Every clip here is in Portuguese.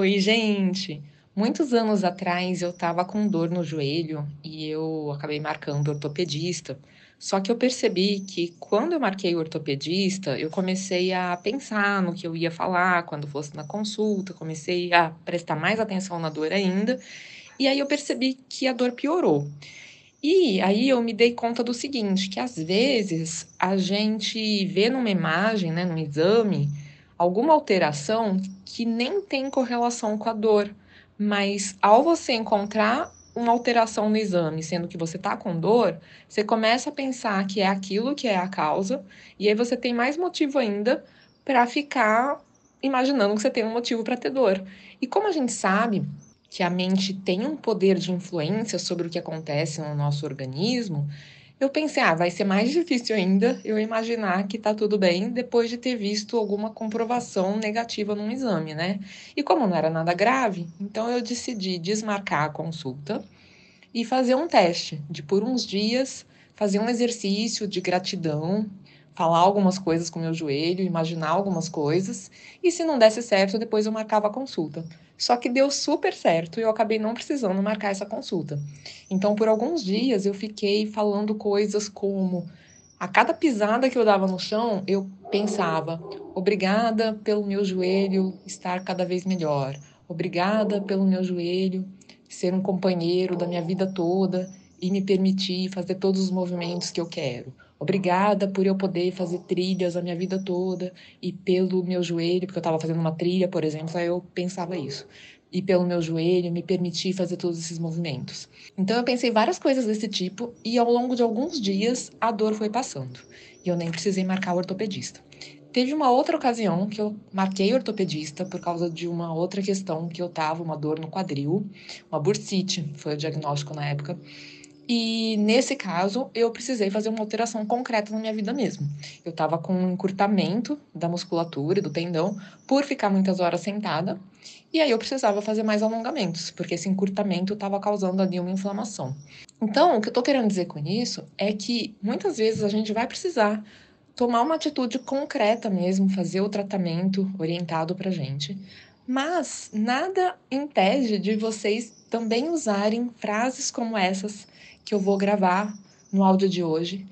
Oi, gente! Muitos anos atrás eu estava com dor no joelho e eu acabei marcando ortopedista. Só que eu percebi que quando eu marquei o ortopedista, eu comecei a pensar no que eu ia falar quando fosse na consulta, comecei a prestar mais atenção na dor ainda, e aí eu percebi que a dor piorou. E aí eu me dei conta do seguinte, que às vezes a gente vê numa imagem, né, num exame, alguma alteração que nem tem correlação com a dor, mas ao você encontrar uma alteração no exame, sendo que você está com dor, você começa a pensar que é aquilo que é a causa, e aí você tem mais motivo ainda para ficar imaginando que você tem um motivo para ter dor. E como a gente sabe que a mente tem um poder de influência sobre o que acontece no nosso organismo, eu pensei, ah, vai ser mais difícil ainda eu imaginar que tá tudo bem depois de ter visto alguma comprovação negativa num exame, né? E como não era nada grave, então eu decidi desmarcar a consulta e fazer um teste de por uns dias fazer um exercício de gratidão, falar algumas coisas com meu joelho, imaginar algumas coisas, e se não desse certo, depois eu marcava a consulta. Só que deu super certo e eu acabei não precisando marcar essa consulta. Então, por alguns dias, eu fiquei falando coisas como: a cada pisada que eu dava no chão, eu pensava, obrigada pelo meu joelho estar cada vez melhor, obrigada pelo meu joelho ser um companheiro da minha vida toda e me permitir fazer todos os movimentos que eu quero. Obrigada por eu poder fazer trilhas a minha vida toda e pelo meu joelho, porque eu estava fazendo uma trilha, por exemplo, aí eu pensava isso. E pelo meu joelho me permitir fazer todos esses movimentos. Então eu pensei várias coisas desse tipo e ao longo de alguns dias a dor foi passando. E eu nem precisei marcar o ortopedista. Teve uma outra ocasião que eu marquei ortopedista por causa de uma outra questão que eu tava, uma dor no quadril, uma bursite, foi o diagnóstico na época. E nesse caso, eu precisei fazer uma alteração concreta na minha vida mesmo. Eu estava com um encurtamento da musculatura e do tendão por ficar muitas horas sentada. E aí eu precisava fazer mais alongamentos, porque esse encurtamento estava causando ali uma inflamação. Então, o que eu estou querendo dizer com isso é que muitas vezes a gente vai precisar tomar uma atitude concreta mesmo, fazer o tratamento orientado para gente. Mas nada impede de vocês também usarem frases como essas que eu vou gravar no áudio de hoje,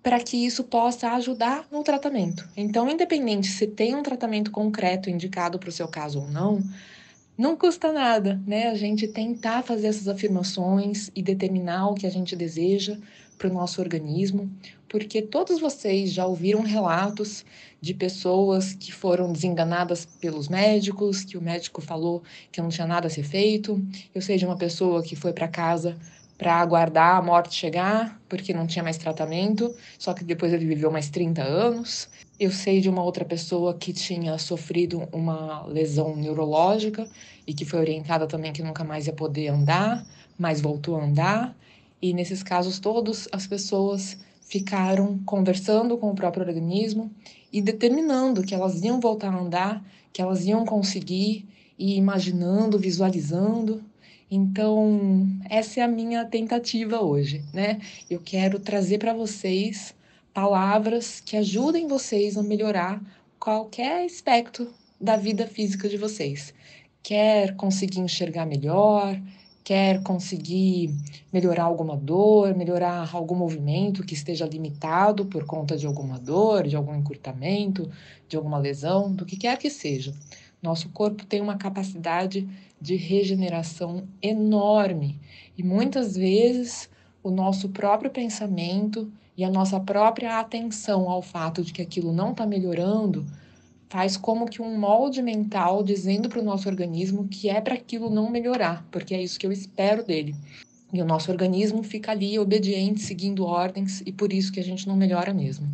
para que isso possa ajudar no tratamento. Então, independente se tem um tratamento concreto indicado para o seu caso ou não, não custa nada, né? A gente tentar fazer essas afirmações e determinar o que a gente deseja para o nosso organismo, porque todos vocês já ouviram relatos de pessoas que foram desenganadas pelos médicos, que o médico falou que não tinha nada a ser feito. Eu sei de uma pessoa que foi para casa para aguardar a morte chegar, porque não tinha mais tratamento, só que depois ele viveu mais 30 anos. Eu sei de uma outra pessoa que tinha sofrido uma lesão neurológica e que foi orientada também que nunca mais ia poder andar, mas voltou a andar. E nesses casos todos, as pessoas ficaram conversando com o próprio organismo e determinando que elas iam voltar a andar, que elas iam conseguir, e imaginando, visualizando. Então, essa é a minha tentativa hoje, né? Eu quero trazer para vocês palavras que ajudem vocês a melhorar qualquer aspecto da vida física de vocês. Quer conseguir enxergar melhor, quer conseguir melhorar alguma dor, melhorar algum movimento que esteja limitado por conta de alguma dor, de algum encurtamento, de alguma lesão, do que quer que seja. Nosso corpo tem uma capacidade de regeneração enorme e muitas vezes o nosso próprio pensamento e a nossa própria atenção ao fato de que aquilo não está melhorando faz como que um molde mental dizendo para o nosso organismo que é para aquilo não melhorar, porque é isso que eu espero dele. E o nosso organismo fica ali obediente, seguindo ordens, e por isso que a gente não melhora mesmo.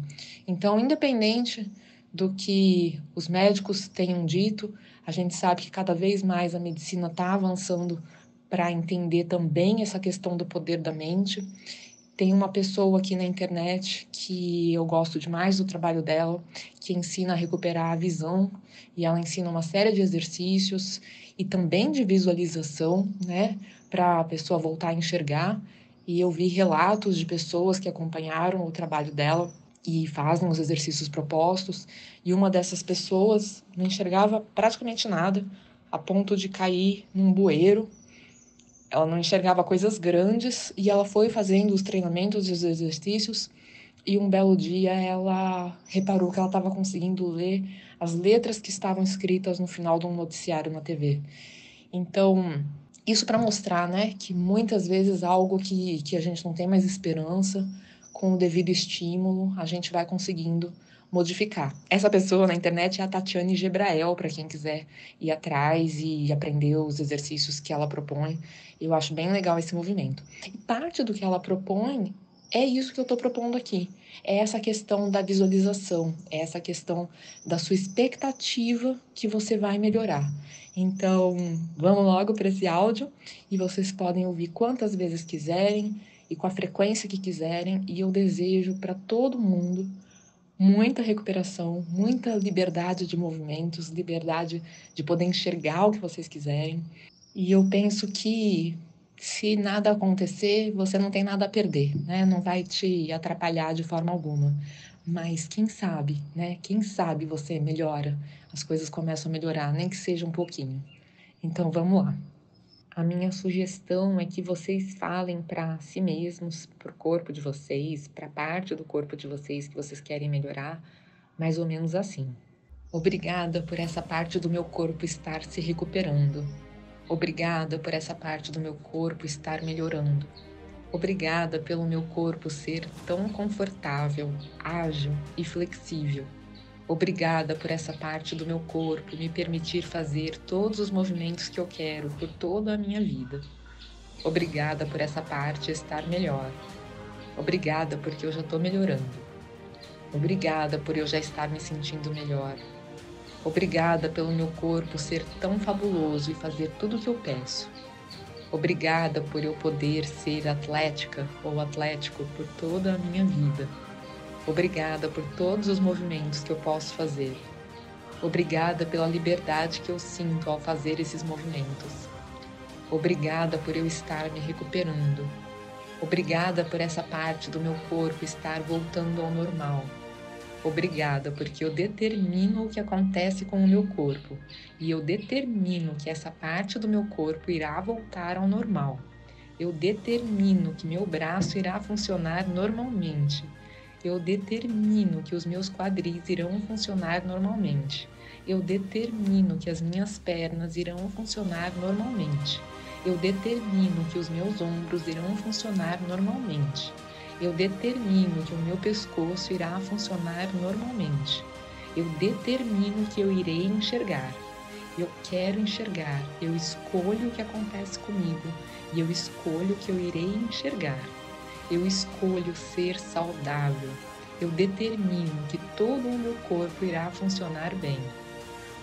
Então, independente do que os médicos tenham dito, a gente sabe que cada vez mais a medicina está avançando para entender também essa questão do poder da mente. Tem uma pessoa aqui na internet que eu gosto demais do trabalho dela, que ensina a recuperar a visão e ela ensina uma série de exercícios e também de visualização, né, para a pessoa voltar a enxergar. E eu vi relatos de pessoas que acompanharam o trabalho dela e fazem os exercícios propostos. E uma dessas pessoas não enxergava praticamente nada, a ponto de cair num bueiro. Ela não enxergava coisas grandes e ela foi fazendo os treinamentos e os exercícios. E um belo dia ela reparou que ela estava conseguindo ler as letras que estavam escritas no final de um noticiário na TV. Então, isso para mostrar, né, que muitas vezes algo que, que a gente não tem mais esperança, com o devido estímulo, a gente vai conseguindo modificar. Essa pessoa na internet é a Tatiane Gebrael, para quem quiser ir atrás e aprender os exercícios que ela propõe. Eu acho bem legal esse movimento. E parte do que ela propõe é isso que eu estou propondo aqui. É essa questão da visualização, é essa questão da sua expectativa que você vai melhorar. Então, vamos logo para esse áudio e vocês podem ouvir quantas vezes quiserem e com a frequência que quiserem. E eu desejo para todo mundo muita recuperação, muita liberdade de movimentos, liberdade de poder enxergar o que vocês quiserem. E eu penso que se nada acontecer, você não tem nada a perder, né? Não vai te atrapalhar de forma alguma. Mas quem sabe, né? Quem sabe você melhora, as coisas começam a melhorar, nem que seja um pouquinho. Então vamos lá. A minha sugestão é que vocês falem para si mesmos, para o corpo de vocês, para a parte do corpo de vocês que vocês querem melhorar, mais ou menos assim. Obrigada por essa parte do meu corpo estar se recuperando. Obrigada por essa parte do meu corpo estar melhorando. Obrigada pelo meu corpo ser tão confortável, ágil e flexível. Obrigada por essa parte do meu corpo me permitir fazer todos os movimentos que eu quero por toda a minha vida. Obrigada por essa parte estar melhor. Obrigada porque eu já estou melhorando. Obrigada por eu já estar me sentindo melhor. Obrigada pelo meu corpo ser tão fabuloso e fazer tudo o que eu peço. Obrigada por eu poder ser atlética ou atlético por toda a minha vida. Obrigada por todos os movimentos que eu posso fazer. Obrigada pela liberdade que eu sinto ao fazer esses movimentos. Obrigada por eu estar me recuperando. Obrigada por essa parte do meu corpo estar voltando ao normal. Obrigada, porque eu determino o que acontece com o meu corpo e eu determino que essa parte do meu corpo irá voltar ao normal. Eu determino que meu braço irá funcionar normalmente. Eu determino que os meus quadris irão funcionar normalmente. Eu determino que as minhas pernas irão funcionar normalmente. Eu determino que os meus ombros irão funcionar normalmente eu determino que o meu pescoço irá funcionar normalmente. Eu determino que eu irei enxergar. Eu quero enxergar. Eu escolho o que acontece comigo e eu escolho que eu irei enxergar. Eu escolho ser saudável. Eu determino que todo o meu corpo irá funcionar bem.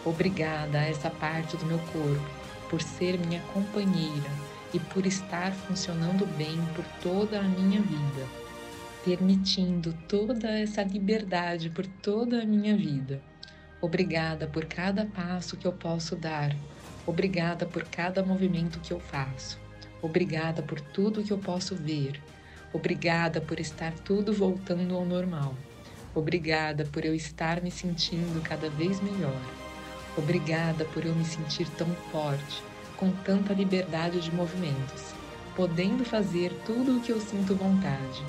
Obrigada a essa parte do meu corpo por ser minha companheira e por estar funcionando bem por toda a minha vida permitindo toda essa liberdade por toda a minha vida. Obrigada por cada passo que eu posso dar. Obrigada por cada movimento que eu faço. Obrigada por tudo que eu posso ver. Obrigada por estar tudo voltando ao normal. Obrigada por eu estar me sentindo cada vez melhor. Obrigada por eu me sentir tão forte, com tanta liberdade de movimentos, podendo fazer tudo o que eu sinto vontade.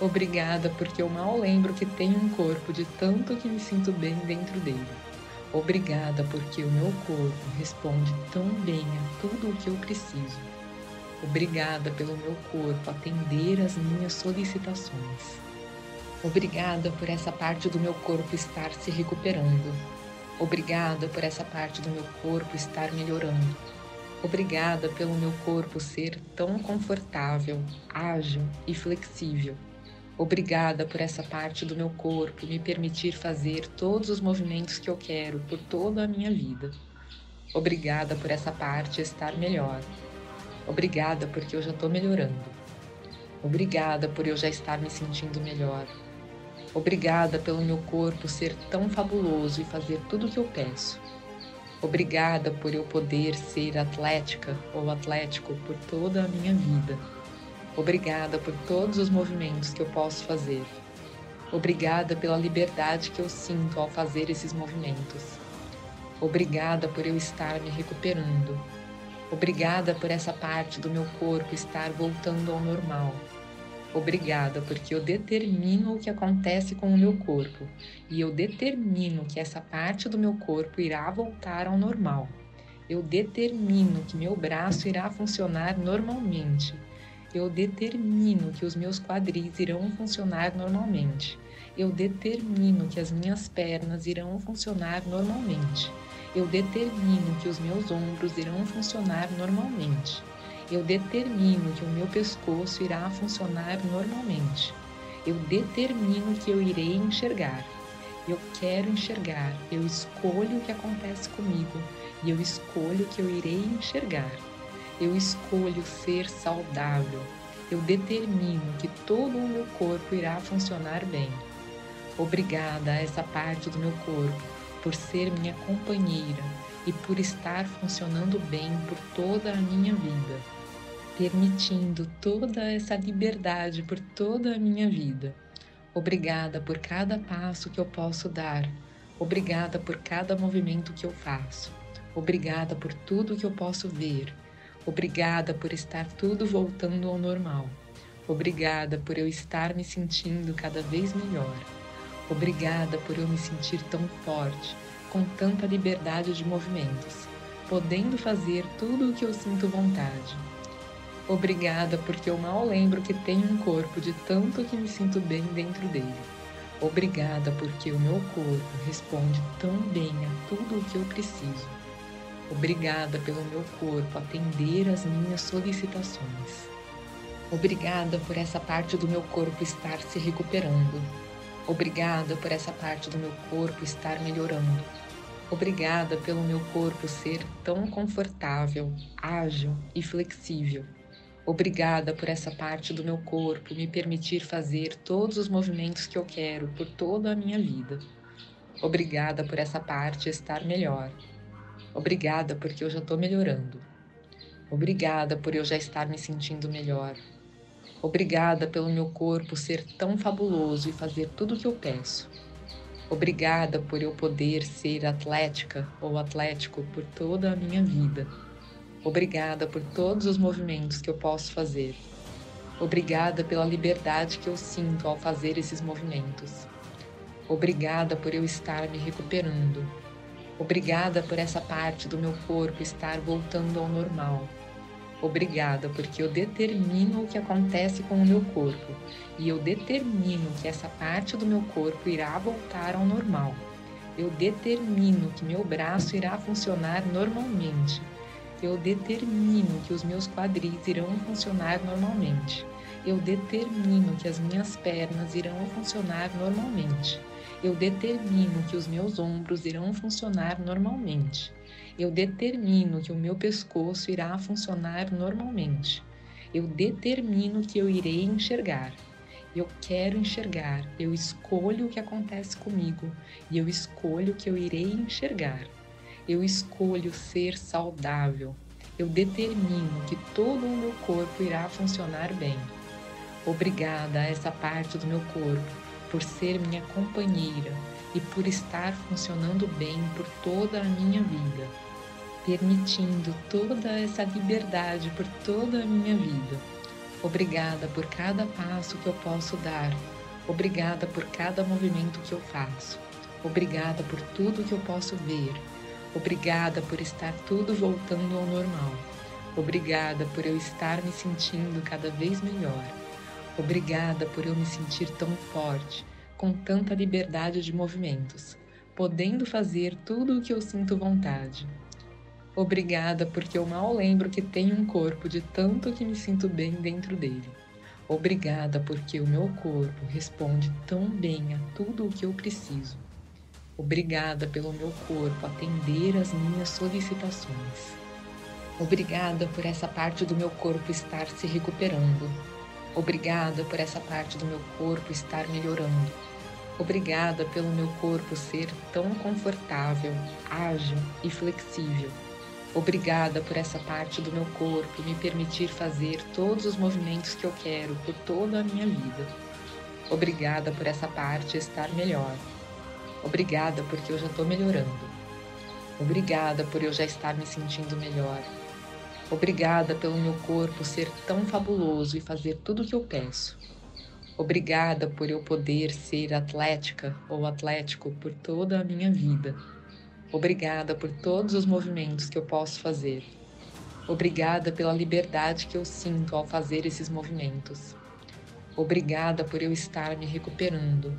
Obrigada porque eu mal lembro que tenho um corpo de tanto que me sinto bem dentro dele. Obrigada porque o meu corpo responde tão bem a tudo o que eu preciso. Obrigada pelo meu corpo atender às minhas solicitações. Obrigada por essa parte do meu corpo estar se recuperando. Obrigada por essa parte do meu corpo estar melhorando. Obrigada pelo meu corpo ser tão confortável, ágil e flexível. Obrigada por essa parte do meu corpo me permitir fazer todos os movimentos que eu quero por toda a minha vida. Obrigada por essa parte estar melhor. Obrigada porque eu já estou melhorando. Obrigada por eu já estar me sentindo melhor. Obrigada pelo meu corpo ser tão fabuloso e fazer tudo o que eu peço. Obrigada por eu poder ser atlética ou atlético por toda a minha vida. Obrigada por todos os movimentos que eu posso fazer. Obrigada pela liberdade que eu sinto ao fazer esses movimentos. Obrigada por eu estar me recuperando. Obrigada por essa parte do meu corpo estar voltando ao normal. Obrigada porque eu determino o que acontece com o meu corpo e eu determino que essa parte do meu corpo irá voltar ao normal. Eu determino que meu braço irá funcionar normalmente. Eu determino que os meus quadris irão funcionar normalmente. Eu determino que as minhas pernas irão funcionar normalmente. Eu determino que os meus ombros irão funcionar normalmente eu determino que o meu pescoço irá funcionar normalmente. Eu determino que eu irei enxergar. Eu quero enxergar. Eu escolho o que acontece comigo e eu escolho que eu irei enxergar. Eu escolho ser saudável. Eu determino que todo o meu corpo irá funcionar bem. Obrigada a essa parte do meu corpo por ser minha companheira e por estar funcionando bem por toda a minha vida permitindo toda essa liberdade por toda a minha vida. Obrigada por cada passo que eu posso dar. Obrigada por cada movimento que eu faço. Obrigada por tudo que eu posso ver. Obrigada por estar tudo voltando ao normal. Obrigada por eu estar me sentindo cada vez melhor. Obrigada por eu me sentir tão forte, com tanta liberdade de movimentos, podendo fazer tudo o que eu sinto vontade. Obrigada porque eu mal lembro que tenho um corpo de tanto que me sinto bem dentro dele. Obrigada porque o meu corpo responde tão bem a tudo o que eu preciso. Obrigada pelo meu corpo atender às minhas solicitações. Obrigada por essa parte do meu corpo estar se recuperando. Obrigada por essa parte do meu corpo estar melhorando. Obrigada pelo meu corpo ser tão confortável, ágil e flexível. Obrigada por essa parte do meu corpo me permitir fazer todos os movimentos que eu quero por toda a minha vida. Obrigada por essa parte estar melhor. Obrigada porque eu já estou melhorando. Obrigada por eu já estar me sentindo melhor. Obrigada pelo meu corpo ser tão fabuloso e fazer tudo o que eu peço. Obrigada por eu poder ser atlética ou atlético por toda a minha vida. Obrigada por todos os movimentos que eu posso fazer. Obrigada pela liberdade que eu sinto ao fazer esses movimentos. Obrigada por eu estar me recuperando. Obrigada por essa parte do meu corpo estar voltando ao normal. Obrigada porque eu determino o que acontece com o meu corpo e eu determino que essa parte do meu corpo irá voltar ao normal. Eu determino que meu braço irá funcionar normalmente eu determino que os meus quadris irão funcionar normalmente. Eu determino que as minhas pernas irão funcionar normalmente. Eu determino que os meus ombros irão funcionar normalmente. Eu determino que o meu pescoço irá funcionar normalmente. Eu determino que eu irei enxergar. Eu quero enxergar. Eu escolho o que acontece comigo e eu escolho que eu irei enxergar. Eu escolho ser saudável. Eu determino que todo o meu corpo irá funcionar bem. Obrigada a essa parte do meu corpo por ser minha companheira e por estar funcionando bem por toda a minha vida, permitindo toda essa liberdade por toda a minha vida. Obrigada por cada passo que eu posso dar. Obrigada por cada movimento que eu faço. Obrigada por tudo que eu posso ver. Obrigada por estar tudo voltando ao normal. Obrigada por eu estar me sentindo cada vez melhor. Obrigada por eu me sentir tão forte, com tanta liberdade de movimentos, podendo fazer tudo o que eu sinto vontade. Obrigada porque eu mal lembro que tenho um corpo de tanto que me sinto bem dentro dele. Obrigada porque o meu corpo responde tão bem a tudo o que eu preciso. Obrigada pelo meu corpo atender às minhas solicitações. Obrigada por essa parte do meu corpo estar se recuperando. Obrigada por essa parte do meu corpo estar melhorando. Obrigada pelo meu corpo ser tão confortável, ágil e flexível. Obrigada por essa parte do meu corpo me permitir fazer todos os movimentos que eu quero por toda a minha vida. Obrigada por essa parte estar melhor. Obrigada porque eu já estou melhorando. Obrigada por eu já estar me sentindo melhor. Obrigada pelo meu corpo ser tão fabuloso e fazer tudo o que eu peço. Obrigada por eu poder ser atlética ou atlético por toda a minha vida. Obrigada por todos os movimentos que eu posso fazer. Obrigada pela liberdade que eu sinto ao fazer esses movimentos. Obrigada por eu estar me recuperando.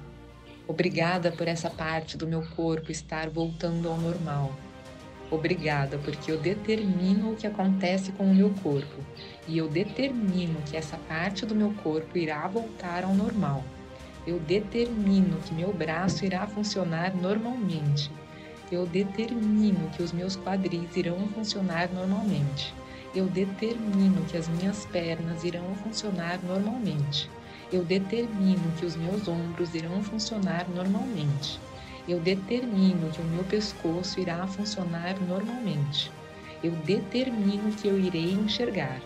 Obrigada por essa parte do meu corpo estar voltando ao normal. Obrigada, porque eu determino o que acontece com o meu corpo e eu determino que essa parte do meu corpo irá voltar ao normal. Eu determino que meu braço irá funcionar normalmente. Eu determino que os meus quadris irão funcionar normalmente. Eu determino que as minhas pernas irão funcionar normalmente. Eu determino que os meus ombros irão funcionar normalmente eu determino que o meu pescoço irá funcionar normalmente. Eu determino que eu irei enxergar.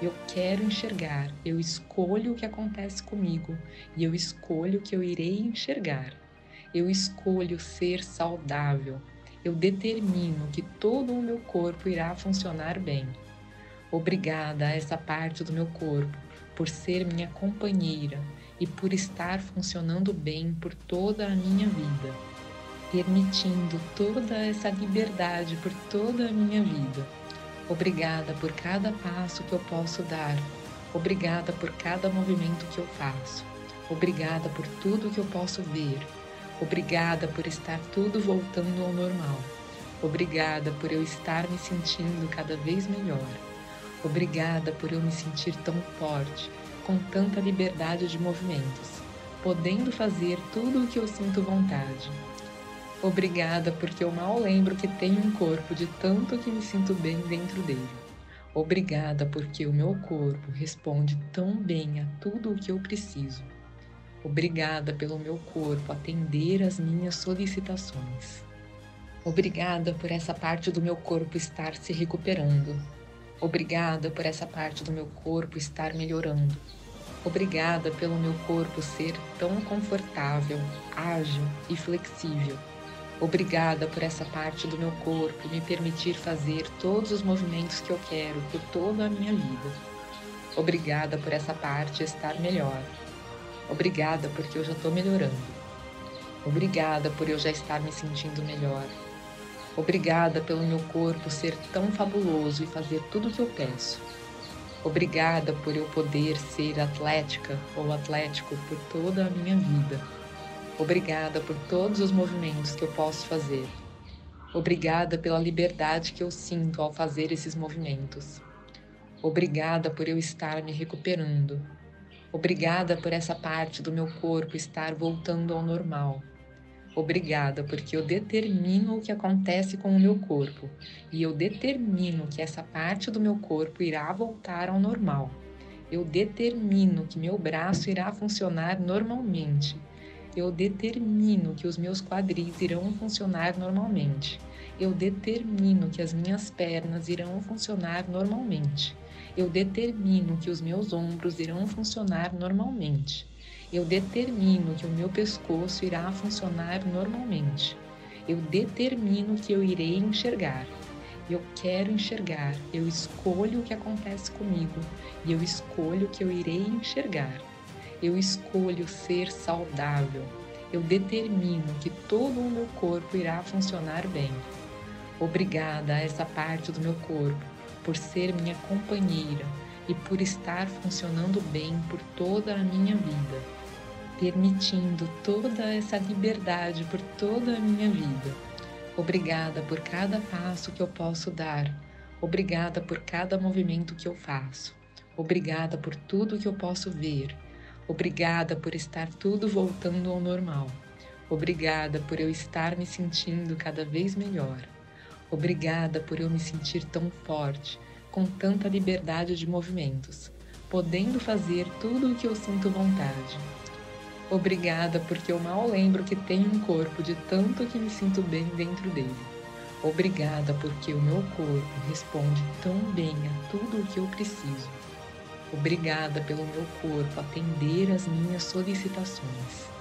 Eu quero enxergar. Eu escolho o que acontece comigo e eu escolho que eu irei enxergar. Eu escolho ser saudável. Eu determino que todo o meu corpo irá funcionar bem. Obrigada a essa parte do meu corpo por ser minha companheira e por estar funcionando bem por toda a minha vida permitindo toda essa liberdade por toda a minha vida. Obrigada por cada passo que eu posso dar. Obrigada por cada movimento que eu faço. Obrigada por tudo que eu posso ver. Obrigada por estar tudo voltando ao normal. Obrigada por eu estar me sentindo cada vez melhor. Obrigada por eu me sentir tão forte, com tanta liberdade de movimentos, podendo fazer tudo o que eu sinto vontade. Obrigada, porque eu mal lembro que tenho um corpo de tanto que me sinto bem dentro dele. Obrigada, porque o meu corpo responde tão bem a tudo o que eu preciso. Obrigada pelo meu corpo atender às minhas solicitações. Obrigada por essa parte do meu corpo estar se recuperando. Obrigada por essa parte do meu corpo estar melhorando. Obrigada pelo meu corpo ser tão confortável, ágil e flexível. Obrigada por essa parte do meu corpo me permitir fazer todos os movimentos que eu quero por toda a minha vida. Obrigada por essa parte estar melhor. Obrigada porque eu já estou melhorando. Obrigada por eu já estar me sentindo melhor. Obrigada pelo meu corpo ser tão fabuloso e fazer tudo o que eu peço. Obrigada por eu poder ser atlética ou atlético por toda a minha vida. Obrigada por todos os movimentos que eu posso fazer. Obrigada pela liberdade que eu sinto ao fazer esses movimentos. Obrigada por eu estar me recuperando. Obrigada por essa parte do meu corpo estar voltando ao normal. Obrigada porque eu determino o que acontece com o meu corpo e eu determino que essa parte do meu corpo irá voltar ao normal. Eu determino que meu braço irá funcionar normalmente eu determino que os meus quadris irão funcionar normalmente. Eu determino que as minhas pernas irão funcionar normalmente. Eu determino que os meus ombros irão funcionar normalmente. Eu determino que o meu pescoço irá funcionar normalmente. Eu determino que eu irei enxergar. Eu quero enxergar. Eu escolho o que acontece comigo e eu escolho que eu irei enxergar. Eu escolho ser saudável. Eu determino que todo o meu corpo irá funcionar bem. Obrigada a essa parte do meu corpo por ser minha companheira e por estar funcionando bem por toda a minha vida, permitindo toda essa liberdade por toda a minha vida. Obrigada por cada passo que eu posso dar. Obrigada por cada movimento que eu faço. Obrigada por tudo que eu posso ver. Obrigada por estar tudo voltando ao normal. Obrigada por eu estar me sentindo cada vez melhor. Obrigada por eu me sentir tão forte, com tanta liberdade de movimentos, podendo fazer tudo o que eu sinto vontade. Obrigada porque eu mal lembro que tenho um corpo de tanto que me sinto bem dentro dele. Obrigada porque o meu corpo responde tão bem a tudo o que eu preciso. Obrigada pelo meu corpo atender às minhas solicitações.